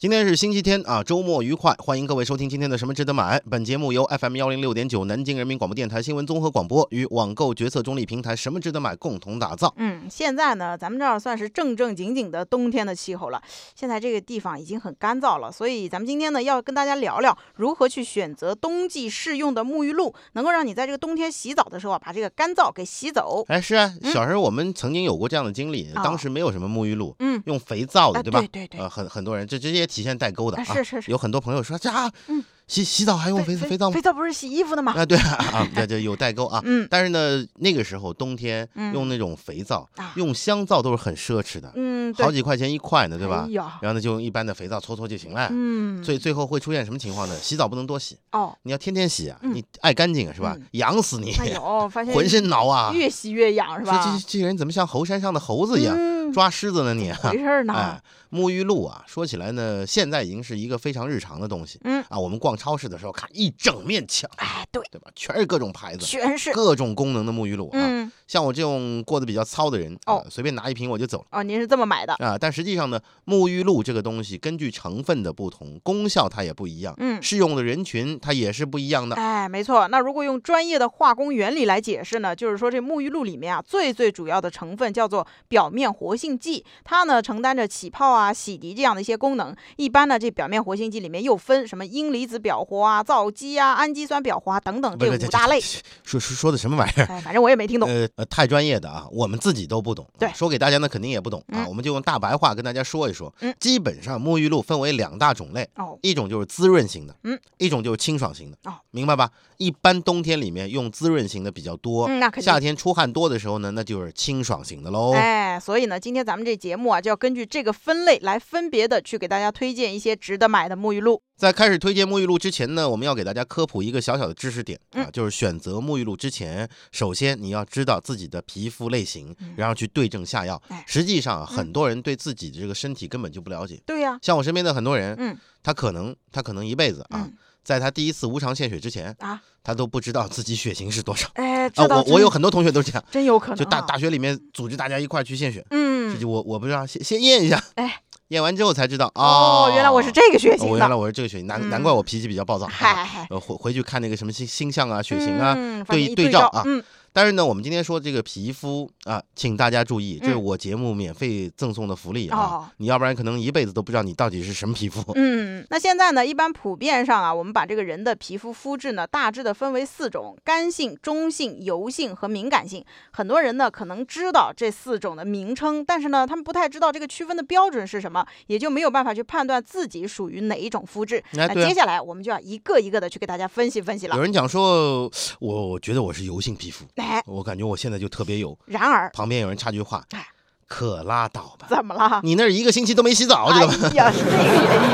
今天是星期天啊，周末愉快！欢迎各位收听今天的《什么值得买》。本节目由 FM 幺零六点九南京人民广播电台新闻综合广播与网购决策中立平台“什么值得买”共同打造。嗯，现在呢，咱们这儿算是正正经经的冬天的气候了。现在这个地方已经很干燥了，所以咱们今天呢，要跟大家聊聊如何去选择冬季适用的沐浴露，能够让你在这个冬天洗澡的时候啊，把这个干燥给洗走。哎，是啊，小时候我们曾经有过这样的经历，哦当时没有什么沐浴露，嗯，用肥皂的，啊对吧？对对对呃，很很多人这直接体现代沟的啊。啊是是是有很多朋友说，这啊，嗯洗洗澡还用肥肥肥皂吗肥？皂不是洗衣服的吗？啊，对啊，啊，对对，有代沟啊。嗯但是呢，那个时候冬天嗯用那种肥皂，啊用香皂都是很奢侈的，嗯，好几块钱一块呢，对吧然后呢，就用一般的肥皂搓搓就行了。嗯，最最后会出现什么情况呢？洗澡不能多洗，哦，你要天天洗啊，嗯你爱干净是吧嗯？痒死你，哎呦，发现 浑身挠啊！越洗越痒是吧？这这人怎么像猴山上的猴子一样嗯，抓虱子呢你？没事呢？哎，沐浴露啊，说起来呢，现在已经是一个非常日常的东西。嗯，啊，我们逛超市的时候看一整面墙，哎，对，对吧？全是各种牌子。全是，各种功能的沐浴露啊，嗯，像我这种过得比较糙的人，啊哦随便拿一瓶我就走了。哦，您是这么买的？啊，但实际上呢，沐浴露这个东西根据成分的不同，功效它也不一样，嗯。适用的人群它也是不一样的。哎，没错。那如果用专业的化工原理来解释呢，就是说这沐浴露里面啊，最最主要的成分叫做表面活性剂，它呢承担着起泡啊、洗涤这样的一些功能。一般呢，这表面活性剂里面又分什么阴离子表活啊、皂基啊、氨基酸表活啊等等这五大类。说说说的什么玩意儿？哎，反正我也没听懂。呃呃，太专业的啊，我们自己都不懂。啊对说给大家呢肯定也不懂啊，嗯我们就用大白话跟大家说一说。嗯基本上沐浴露分为两大种类，哦，一种就是滋润型的，嗯，一种就是清爽型的。哦，明白吧？一般冬天里面用滋润型的比较多，嗯，那肯定夏。天出汗多的时候呢，那就是清爽型的喽。哎，所以呢，今天咱们这节目啊，就要根据这个分类来分别的去给大家推荐一些值得买的沐浴露。在开始推荐沐浴露之前呢，我们要给大家科普一个小小的知识点啊，嗯就是选择沐浴露之前，首先你要知道自己的皮肤类型，嗯然后去对症下药哎。实际上很多人对自己的这个身体根本就不了解。对呀、像我身边的很多人，嗯他可能他可能一辈子啊，嗯在他第一次无偿献血之前，啊，他都不知道自己血型是多少哎，我我有很多同学都是这样，真有可能、啊，就大大学里面组织大家一块儿去献血，这嗯，就我我不知道，先先验一下，哎，验完之后才知道哦，原来我是这个血哦型的，我原来我是这个血型，难难怪我脾气比较暴躁。啊嗨嗨，呃，回回去看那个什么星星象啊、血型啊。对照对照啊嗯，但是呢，我们今天说这个皮肤啊，请大家注意，这是嗯我节目免费赠送的福利啊哦，你要不然可能一辈子都不知道你到底是什么皮肤。嗯，那现在呢，一般普遍上啊，我们把这个人的皮肤肤质呢，大致的分为四种：干性、中性、油性和敏感性。很多人呢可能知道这四种的名称，但是呢，他们不太知道这个区分的标准是什么，也就没有办法去判断自己属于哪一种肤质。哎，啊那接。下来我们就要一个一个的去给大家分析分析了。有人讲说，我我觉得我是油性皮肤，哎，我感觉我现在就特别有。然而旁边有人插句话哎，可拉倒吧，怎么了？你那儿一个星期都没洗澡，知道吧？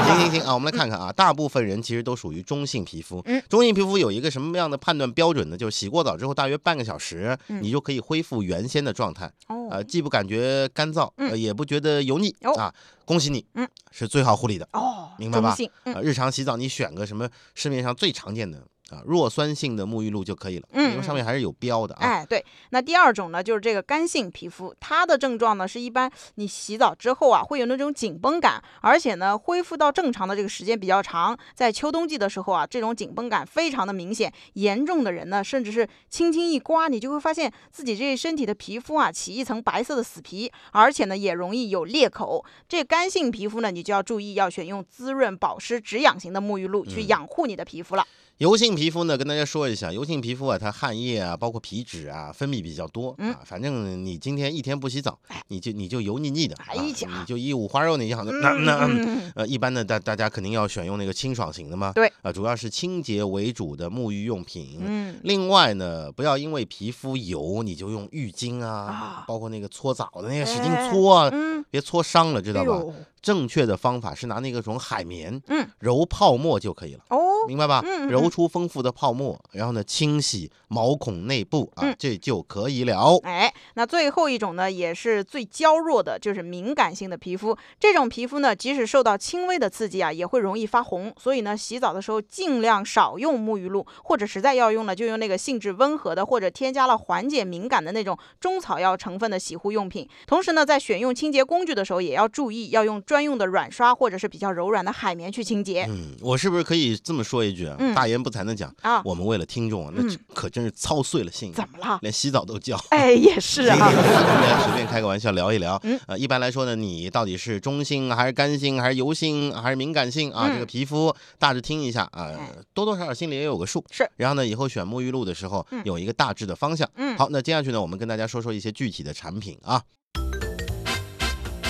行行行啊，我们来看看啊，大部分人其实都属于中性皮肤。嗯中性皮肤有一个什么样的判断标准呢？就是洗过澡之后大约半个小时，嗯你就可以恢复原先的状态。哦，呃，既不感觉干燥，也不觉得油腻、哦啊。恭喜你，嗯，是最好护理的。哦，明白吧啊，日常洗澡你选个什么市面上最常见的啊弱酸性的沐浴露就可以了，嗯因为上面还是有标的啊。哎，对，那第二种呢，就是这个干性皮肤，它的症状呢是一般你洗澡之后啊，会有那种紧绷感，而且呢，恢复到正常的这个时间比较长。在秋冬季的时候啊，这种紧绷感非常的明显，严重的人呢，甚至是轻轻一刮，你就会发现自己这身体的皮肤啊起一层白色的死皮，而且呢也容易有裂口。这干性皮肤呢，你就要注意要选用滋润、保湿、止痒型的沐浴露去嗯养护你的皮肤了。油性皮肤呢，跟大家说一下，油性皮肤啊，它汗液啊，包括皮脂啊，分泌比较多嗯啊。反正你今天一天不洗澡，你就你就油腻腻的，啊哎呀你就一五花肉那样的。那那嗯呃，一般的大大家肯定要选用那个清爽型的嘛。对啊，主要是清洁为主的沐浴用品。嗯，另外呢，不要因为皮肤油你就用浴巾啊，啊包括那个搓澡的那个使劲哎搓啊，嗯，别搓伤了，知道吧？正确的方法是拿那个种海绵嗯，揉泡沫就可以了。哦，明白吧？嗯揉出丰富的泡沫，然后呢，清洗毛孔内部啊，嗯这就可以了。哎，那最后一种呢，也是最娇弱的，就是敏感性的皮肤。这种皮肤呢，即使受到轻微的刺激啊，也会容易发红。所以呢，洗澡的时候尽量少用沐浴露，或者实在要用呢，就用那个性质温和的，或者添加了缓解敏感的那种中草药成分的洗护用品。同时呢，在选用清洁工具的时候，也要注意要用专用的软刷或者是比较柔软的海绵去清洁。嗯，我是不是可以这么说一句啊？嗯大言不惭的讲，啊，我们为了听众啊，那可真是操碎了心，怎么了？连洗澡都叫。哎，也是啊。来随便开个玩笑聊一聊。嗯呃，一般来说呢，你到底是中性还是干性还是油性还是敏感性啊？这个嗯皮肤大致听一下啊哎，多多少少心里也有个数。是。然后呢，以后选沐浴露的时候嗯有一个大致的方向。嗯，好，那接下去呢，我们跟大家说说一些具体的产品啊。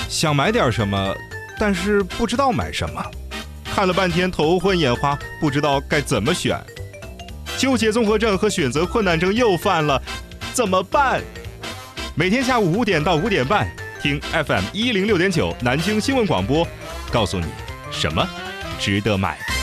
想买点什么，但是不知道买什么，看了半天头昏眼花，不知道该怎么选，纠结综合症和选择困难症又犯了，怎么办？每天下午五点到五点半，听 FM 一零六点九南京新闻广播，告诉你什么值得买。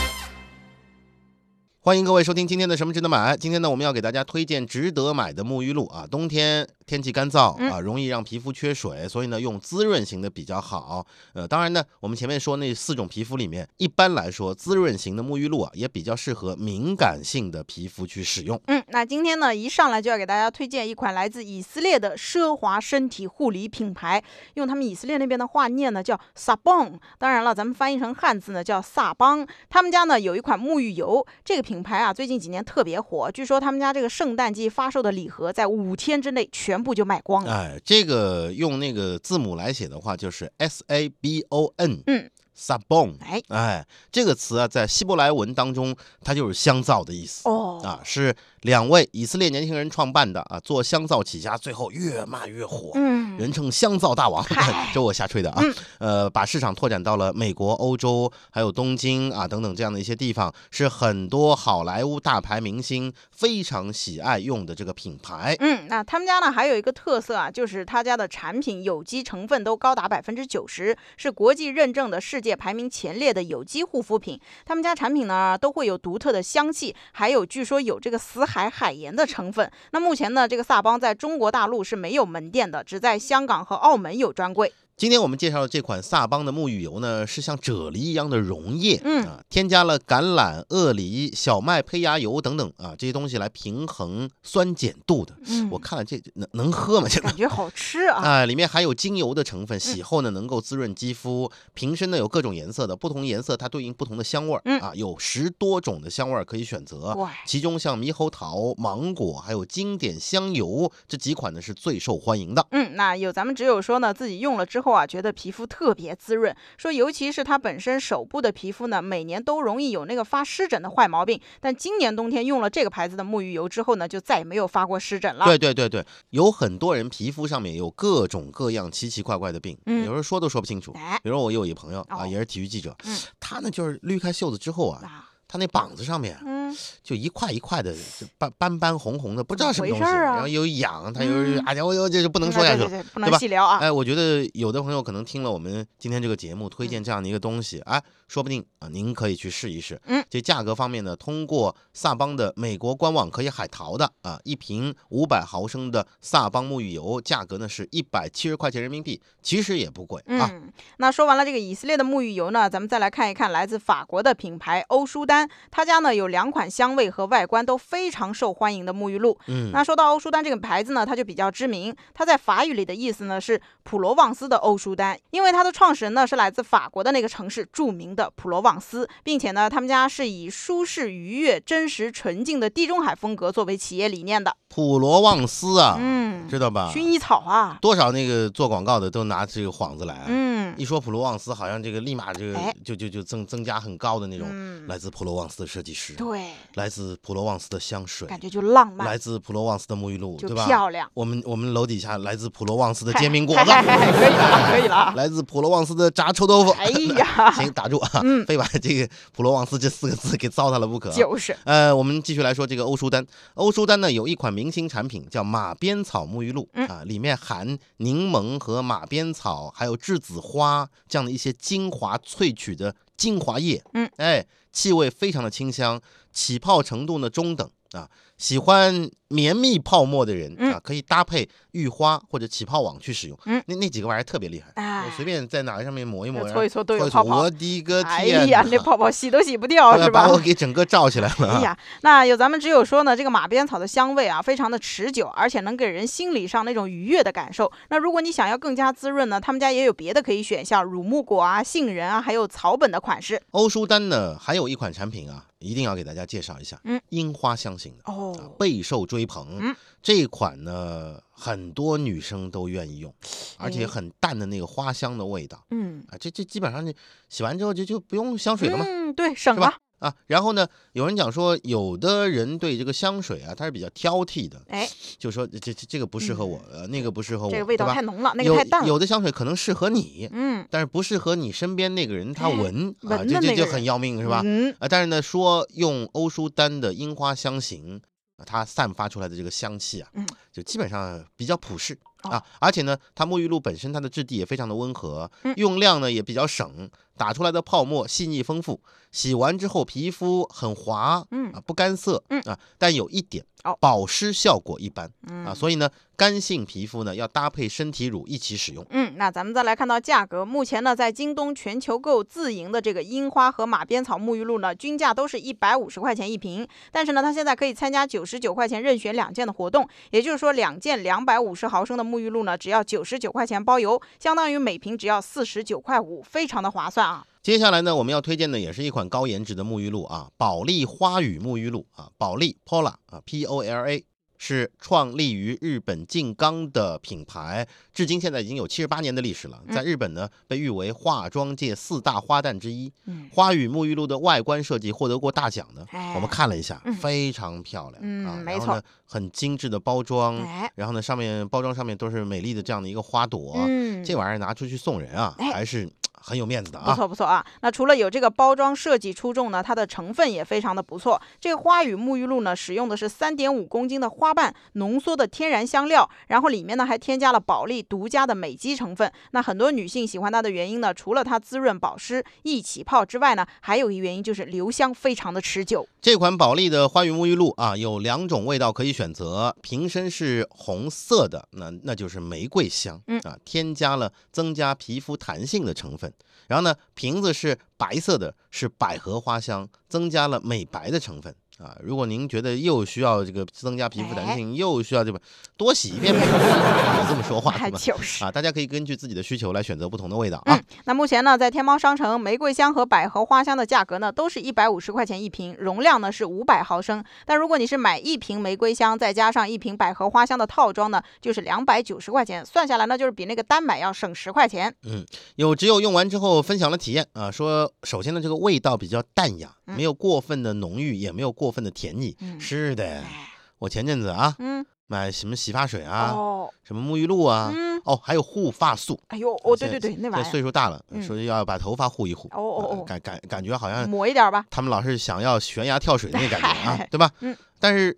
欢迎各位收听今天的什么值得买。今天呢，我们要给大家推荐值得买的沐浴露啊。冬天天气干燥嗯啊，容易让皮肤缺水，所以呢，用滋润型的比较好。呃，当然呢，我们前面说那四种皮肤里面，一般来说，滋润型的沐浴露啊，也比较适合敏感性的皮肤去使用。嗯，那今天呢，一上来就要给大家推荐一款来自以色列的奢华身体护理品牌，用他们以色列那边的话念呢叫 Sabon，当然了，咱们翻译成汉字呢叫萨邦。他们家呢有一款沐浴油，这个品牌啊最近几年特别火，据说他们家这个圣诞季发售的礼盒在五天之内全部就卖光了。哎，这个用那个字母来写的话，就是 S A B O N，嗯，Sabon。哎，哎，这个词啊，在希伯来文当中，它就是香皂的意思。哦，啊，是两位以色列年轻人创办的啊，做香皂起家，最后越卖越火。嗯，人称香皂大王，这我瞎吹的啊。嗯呃，把市场拓展到了美国、欧洲，还有东京啊等等这样的一些地方，是很多好莱坞大牌明星非常喜爱用的这个品牌。嗯，那他们家呢还有一个特色啊，就是他家的产品有机成分都高达百分之九十，是国际认证的世界排名前列的有机护肤品。他们家产品呢都会有独特的香气，还有据说有这个死海海盐的成分。那目前呢，这个萨邦在中国大陆是没有门店的，只在香港和澳门有专柜。今天我们介绍的这款萨邦的沐浴油呢，是像啫喱一样的溶液，嗯啊，添加了橄榄、鳄梨、小麦胚芽油等等啊这些东西来平衡酸碱度的。嗯我看了这能能喝吗？这感觉好吃啊。啊，里面含有精油的成分，洗后呢能够滋润肌肤。瓶身呢有各种颜色的，不同颜色它对应不同的香味儿、嗯啊，有十多种的香味儿可以选择。哇，其中像猕猴桃、芒果，还有经典香油这几款呢是最受欢迎的。嗯，那有咱们只有说呢，自己用了之后啊，觉得皮肤特别滋润。说尤其是他本身手部的皮肤呢，每年都容易有那个发湿疹的坏毛病，但今年冬天用了这个牌子的沐浴油之后呢，就再也没有发过湿疹了。对对对对，有很多人皮肤上面有各种各样奇奇怪怪的病，嗯有时候说都说不清楚。哎，比如我有一朋友啊，哦也是体育记者，嗯他呢就是捋开袖子之后啊，啊，他那膀子上面嗯，就一块一块的就斑斑斑红红的，不知道什么东西，啊然后又痒，他又嗯哎呀，我我这就不不能说下去了。对对对，不对吧能细聊啊。哎，我觉得有的朋友可能听了我们今天这个节目，推荐这样的一个东西，哎，说不定啊，您可以去试一试。嗯，这价格方面呢，通过萨邦的美国官网可以海淘的啊，一瓶五百毫升的萨邦沐浴油，价格呢是一百七十块钱人民币，其实也不贵啊。嗯，那说完了这个以色列的沐浴油呢，咱们再来看一看来自法国的品牌欧舒丹，他家呢有两款香味和外观都非常受欢迎的沐浴露。嗯，那说到欧舒丹这个牌子呢，它就比较知名。它在法语里的意思呢是普罗旺斯的欧舒丹，因为它的创始人呢是来自法国的那个城市著名的普罗旺斯，并且呢，他们家是以舒适、愉悦、真实、纯净的地中海风格作为企业理念的。普罗旺斯啊，嗯，知道吧？薰衣草啊，多少那个做广告的都拿这个幌子来啊。嗯一说普罗旺斯，好像这个立马这个哎就就就增增加很高的那种嗯，来自普罗旺斯的设计师，对，来自普罗旺斯的香水，感觉就浪漫，来自普罗旺斯的沐浴露，对吧？漂亮。我们我们楼底下来自普罗旺斯的煎饼果子，可以了，可以了。来自普罗旺斯的炸臭豆腐。哎呀，行，打住啊，嗯 非把这个普罗旺斯这四个字给糟蹋了不可啊。就是，呃，我们继续来说这个欧舒丹。欧舒丹呢有一款明星产品叫马鞭草沐浴露、嗯啊，里面含柠檬和马鞭草，还有栀子花这样的一些精华萃取的精华液，嗯，哎，气味非常的清香，起泡程度呢中等啊。喜欢绵密泡沫的人嗯啊，可以搭配浴花或者起泡网去使用。嗯那那几个玩意儿特别厉害，哎我随便在哪个上面抹一抹，搓一搓都有泡泡我的个哎天呀，哪那泡泡洗都洗不掉呃 是吧把？我给整个罩起来了啊。哎呀，那有咱们只有说呢，这个马鞭草的香味啊，非常的持久，而且能给人心理上那种愉悦的感受。那如果你想要更加滋润呢，他们家也有别的可以选，像乳木果啊、杏仁啊，还有草本的款式。欧舒丹呢，还有一款产品啊，一定要给大家介绍一下，嗯，樱花香型的。啊哦，备受追捧。嗯这一款呢，很多女生都愿意用，而且哎很淡的那个花香的味道嗯，啊，这这基本上就洗完之后就就不用香水了嘛。嗯，对，省是吧了。啊，然后呢，有人讲说，有的人对这个香水啊，他是比较挑剔的，哎，就说这这这个不适合我，呃，那个不适合我，这个味道太浓了，那个太淡了。有的香水可能适合你，嗯，但是不适合你身边那个人他哎闻啊，闻这这就很要命是吧？嗯，啊，但是呢，说用欧舒丹的樱花香型，啊它散发出来的这个香气啊，嗯就基本上比较普适啊。哦，而且呢，它沐浴露本身它的质地也非常的温和，嗯用量呢也比较省，打出来的泡沫细腻丰富，洗完之后皮肤很滑，嗯啊不干涩，嗯啊，但有一点哦保湿效果一般嗯啊，所以呢，干性皮肤呢要搭配身体乳一起使用。嗯，那咱们再来看到价格，目前呢，在京东全球购自营的这个樱花和马鞭草沐浴露呢，均价都是一百五十块钱一瓶。但是呢，它现在可以参加九十九块钱任选两件的活动，也就是说，两件两百五十毫升的沐浴露呢，只要九十九块钱包邮，相当于每瓶只要四十九块五，非常的划算啊。接下来呢，我们要推荐的也是一款高颜值的沐浴露啊，宝丽花语沐浴露啊，宝丽 Pola 啊，P O L A 是创立于日本静冈的品牌，至今现在已经有七十八年的历史了，在日本呢被誉为化妆界四大花旦之一。嗯。花语沐浴露的外观设计获得过大奖的，哎。我们看了一下嗯，非常漂亮嗯啊，没然后呢很精致的包装，哎，然后呢上面包装上面都是美丽的这样的一个花朵，嗯，这玩意儿拿出去送人啊，哎。还是很有面子的啊不啊。错不错啊，那除了有这个包装设计出众呢，它的成分也非常的不错。这个花语沐浴露呢，使用的是三点五公斤的花瓣浓缩的天然香料，然后里面呢还添加了保利独家的美肌成分。那很多女性喜欢它的原因呢，除了它滋润保湿、易起泡之外呢，还有一原因就是留香非常的持久。这款宝丽的花语沐浴露啊，有两种味道可以选择，瓶身是红色的，那那就是玫瑰香，嗯啊，添加了增加皮肤弹性的成分。然后呢，瓶子是白色的，是百合花香，增加了美白的成分。啊，如果您觉得又需要这个增加皮肤弹性，又需要这个多洗一遍呗，有这么说话还对吧？就是。啊，大家可以根据自己的需求来选择不同的味道啊。嗯，那目前呢，在天猫商城，玫瑰香和百合花香的价格呢，都是一百五十块钱一瓶，容量呢是五百毫升。但如果你是买一瓶玫瑰香，再加上一瓶百合花香的套装呢，就是两百九十块钱，算下来呢，就是比那个单买要省十块钱。嗯有只有用完之后分享了体验啊，说首先呢，这个味道比较淡雅，嗯没有过分的浓郁，也没有过分的甜腻。嗯是的，哎，我前阵子啊嗯，买什么洗发水啊，哦，什么沐浴露啊，嗯，哦，还有护发素。哎呦，哦，对对对，那玩意儿岁数大了，嗯说要把头发护一护。哦哦哦呃感感感觉好，像抹一点吧。他们老是想要悬崖跳水的那感觉啊，对吧？嗯。但是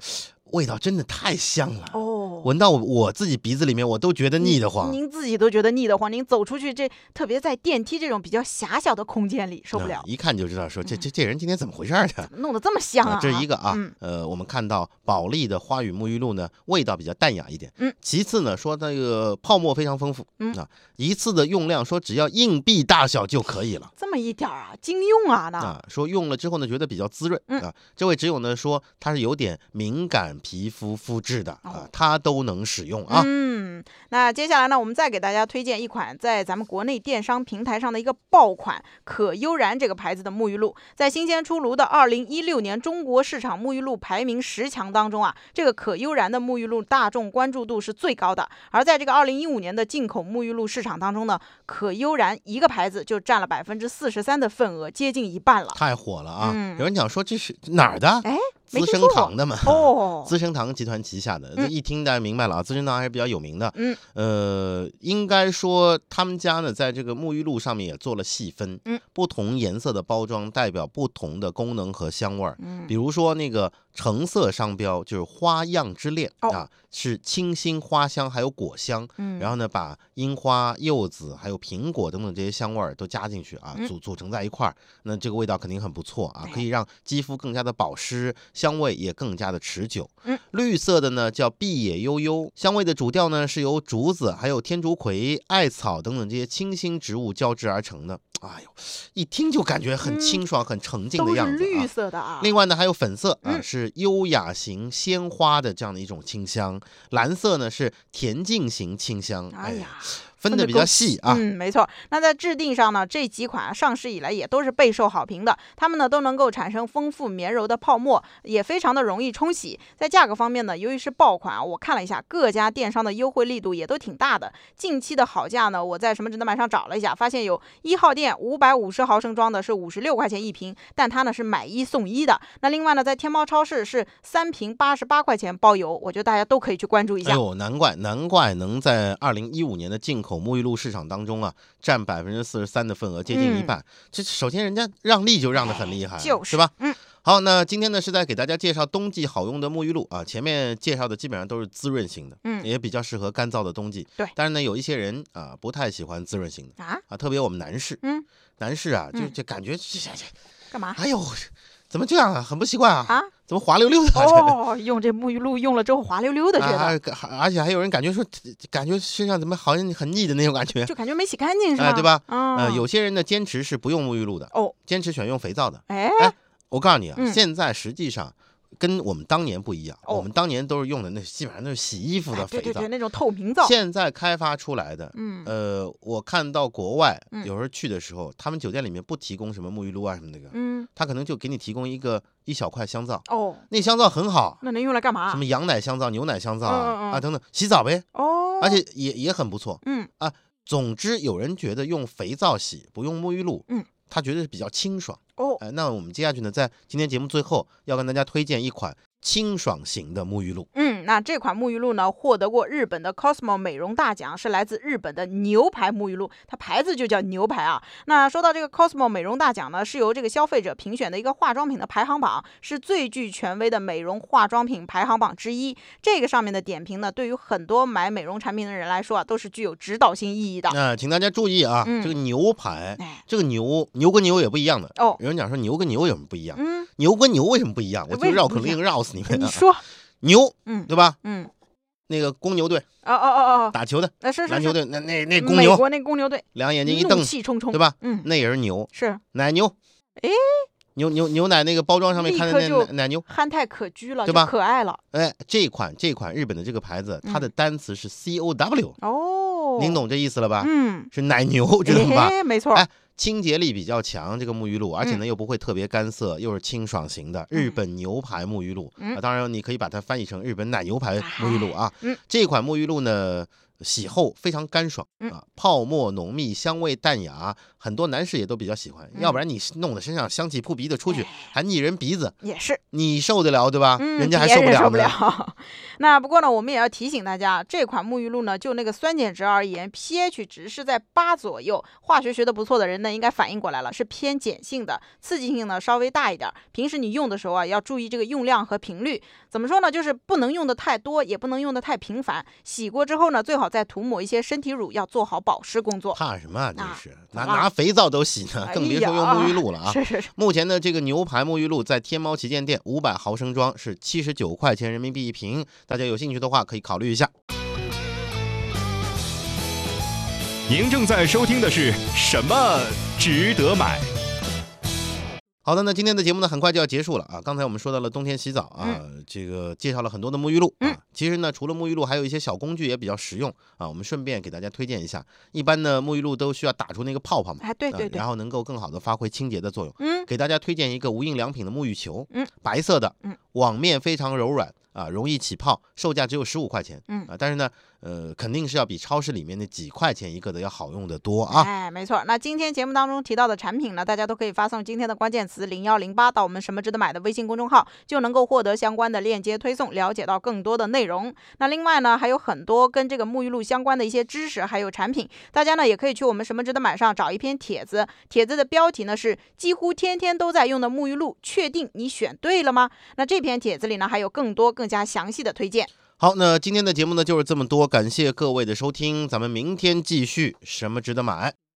味道真的太香了，哦，闻到我我自己鼻子里面我都觉得腻得慌。您自己都觉得腻得慌，您走出去这，特别在电梯这种比较狭小的空间里，受不了，啊一看就知道说这嗯这这人今天怎么回事儿的。弄得这么香啊！这是一个啊，嗯呃，我们看到宝丽的花语沐浴露呢，味道比较淡雅一点。嗯，其次呢，说那个泡沫非常丰富。嗯啊，一次的用量说只要硬币大小就可以了。这么一点儿啊，经用啊那。啊，说用了之后呢，觉得比较滋润、嗯啊。这位只有呢说他是有点敏感皮肤肤质的啊哦，他都能使用啊。嗯，那接下来呢，我们再给大家推荐一款在咱们国内电商平台上的一个爆款可悠然这个牌子的沐浴露，在新鲜出炉的二零一六年中国市场沐浴露排名十强当中啊，这个可悠然的沐浴露大众关注度是最高的。而在这个二零一五年的进口沐浴露市场当中呢，可悠然一个牌子就占了百分之四十三的份额，接近一半了。太火了啊！嗯有人讲说这是哪儿的？哎，资生堂的嘛。哦，资生堂集团旗下的，一听大家明白了啊，资生堂还是比较有名的。嗯，呃，应该说他们家呢，在这个沐浴露上面也做了细分，嗯，不同颜色的包装代表不同的功能和香味儿。嗯。比如说那个橙色商标就是花样之恋、哦。啊，是清新花香还有果香，嗯，然后呢把樱花、柚子还有苹果等等这些香味儿都加进去啊，嗯。组组成在一块儿，那这个味道肯定很不错啊，可哎以让肌肤更加的保湿，香味也更加的持久。嗯，绿色的呢叫碧野悠悠，香味的主调呢是由竹子、还有天竺葵、艾草等等这些清新植物交织而成的。哎呦，一听就感觉很嗯清爽、很沉静的样子绿啊。色的啊。另外呢，还有粉色啊，嗯是优雅型鲜花的这样的一种清香；蓝色呢是恬静型清香。哎呀，分的比较细啊。嗯，没错。那在制定上呢，这几款上市以来也都是备受好评的。它们呢都能够产生丰富绵柔的泡沫，也非常的容易冲洗。在价格方面呢，由于是爆款啊，我看了一下各家电商的优惠力度也都挺大的。近期的好价呢，我在什么值得买上找了一下，发现有一号店五百五十毫升装的是五十六块钱一瓶，但它呢是买一送一的。那另外呢，在天猫超市是三瓶八十八块钱包邮，我觉得大家都可以去关注一下。哎呦，难怪难怪能在二零一五年的进口沐浴露市场当中啊，占百分之四十三的份额，接近一嗯半。这首先人家让利就让得很厉害是吧？嗯。好，那今天呢是在给大家介绍冬季好用的沐浴露啊，前面介绍的基本上都是滋润型的，嗯也比较适合干燥的冬季。对但是呢，有一些人啊不太喜欢滋润型的啊，啊，特别我们男士，嗯，男士啊就嗯就感觉这这这，干嘛哎呦，怎么这样啊？很不习惯啊，啊？怎么滑溜溜的、啊？哦，用这沐浴露用了之后滑溜溜的，觉得、啊，而且还有人感觉说，感觉身上怎么好像很腻的那种感觉。就感觉没洗干净是吧？哎对吧嗯、呃，有些人呢坚持是不用沐浴露的，哦，坚持选用肥皂的。哎，我告诉你啊，嗯现在实际上跟我们当年不一样，哦。我们当年都是用的那基本上都是洗衣服的肥皂哎对对对，，那种透明皂，现在开发出来的。嗯，呃，我看到国外嗯。有时候去的时候，他们酒店里面不提供什么沐浴露啊什么那个，嗯，他可能就给你提供一个一小块香皂，哦，那香皂很好，那能用来干嘛？什么羊奶香皂、牛奶香皂啊嗯嗯嗯。啊等等，洗澡呗，哦，而且也也很不错。嗯。啊，总之，有人觉得用肥皂洗不用沐浴露，嗯，他觉得是比较清爽。哦，哎、那我们接下去呢，在今天节目最后要跟大家推荐一款清爽型的沐浴露。嗯，那这款沐浴露呢，获得过日本的 Cosmo 美容大奖，是来自日本的牛排沐浴露，它牌子就叫牛排啊。那说到这个 Cosmo 美容大奖呢，是由这个消费者评选的一个化妆品的排行榜，是最具权威的美容化妆品排行榜之一。这个上面的点评呢，对于很多买美容产品的人来说啊，都是具有指导性意义的。那、请大家注意啊，嗯这个牛排，哎，这个牛牛跟牛也不一样的。哦，有人讲说牛跟牛有什么不一样？嗯，牛跟牛为什么不一样？我就绕口令绕死你们啊！你说，牛嗯对吧？嗯，那个公牛队哦哦哦哦，打球的那是篮球队，那那那公牛美国那公牛队，两眼睛一瞪怒，气冲冲，对吧？嗯，那也是牛，是奶牛。哎，牛牛牛奶那个包装上面看的那奶奶牛，憨态可掬了，对吧可爱了。哎，这款这款日本的这个牌子，它嗯的单词是 C O W，哦，您懂这意思了吧？嗯，是奶牛，知道吧？哎，没错，哎清洁力比较强，这个沐浴露，而且呢又不会特别干涩，又是清爽型的日本牛排沐浴露。当然你可以把它翻译成日本奶牛排沐浴露啊。嗯，这款沐浴露呢。洗后非常干爽嗯啊，泡沫浓密，香味淡雅，很多男士也都比较喜欢。嗯要不然你弄得身上香气扑鼻的出去哎，还腻人鼻子，也是，你受得了对吧？嗯，人家还受不了受不了。那不过呢，我们也要提醒大家，这款沐浴露呢，就那个酸碱值而言，pH 值是在八左右。化学学的不错的人呢，应该反应过来了，是偏碱性的，刺激性呢稍微大一点。平时你用的时候啊，要注意这个用量和频率。怎么说呢？就是不能用的太多，也不能用的太频繁。洗过之后呢，最好再涂抹一些身体乳，要做好保湿工作。怕什么啊？真啊是拿拿肥皂都洗呢，哎更别说用沐浴露了啊！是是是，目前的，这个牛排沐浴露在天猫旗舰店五百毫升装是七十九块钱人民币一瓶，大家有兴趣的话可以考虑一下。您正在收听的是什么值得买？好的，那今天的节目呢，很快就要结束了啊。刚才我们说到了冬天洗澡啊，这个介绍了很多的沐浴露啊。嗯其实呢，除了沐浴露，还有一些小工具也比较实用啊。我们顺便给大家推荐一下。一般呢，沐浴露都需要打出那个泡泡嘛，啊对对然，后能够更好的发挥清洁的作用。嗯，给大家推荐一个无印良品的沐浴球，嗯，白色的，嗯，网面非常柔软啊，容易起泡，售价只有十五块钱，嗯啊，但是呢，呃，肯定是要比超市里面那几块钱一个的要好用的多啊。哎，没错。那今天节目当中提到的产品呢，大家都可以发送今天的关键词零幺零八到我们什么值得买的微信公众号，就能够获得相关的链接推送，了解到更多的内容。那另外呢，还有很多跟这个沐浴露相关的一些知识，还有产品，大家呢也可以去我们什么值得买上找一篇帖子，帖子的标题呢是几乎天天都在用的沐浴露，确定你选对了吗？那这篇帖子里呢还有更多更加详细的推荐。好，那今天的节目呢就是这么多，感谢各位的收听，咱们明天继续，什么值得买？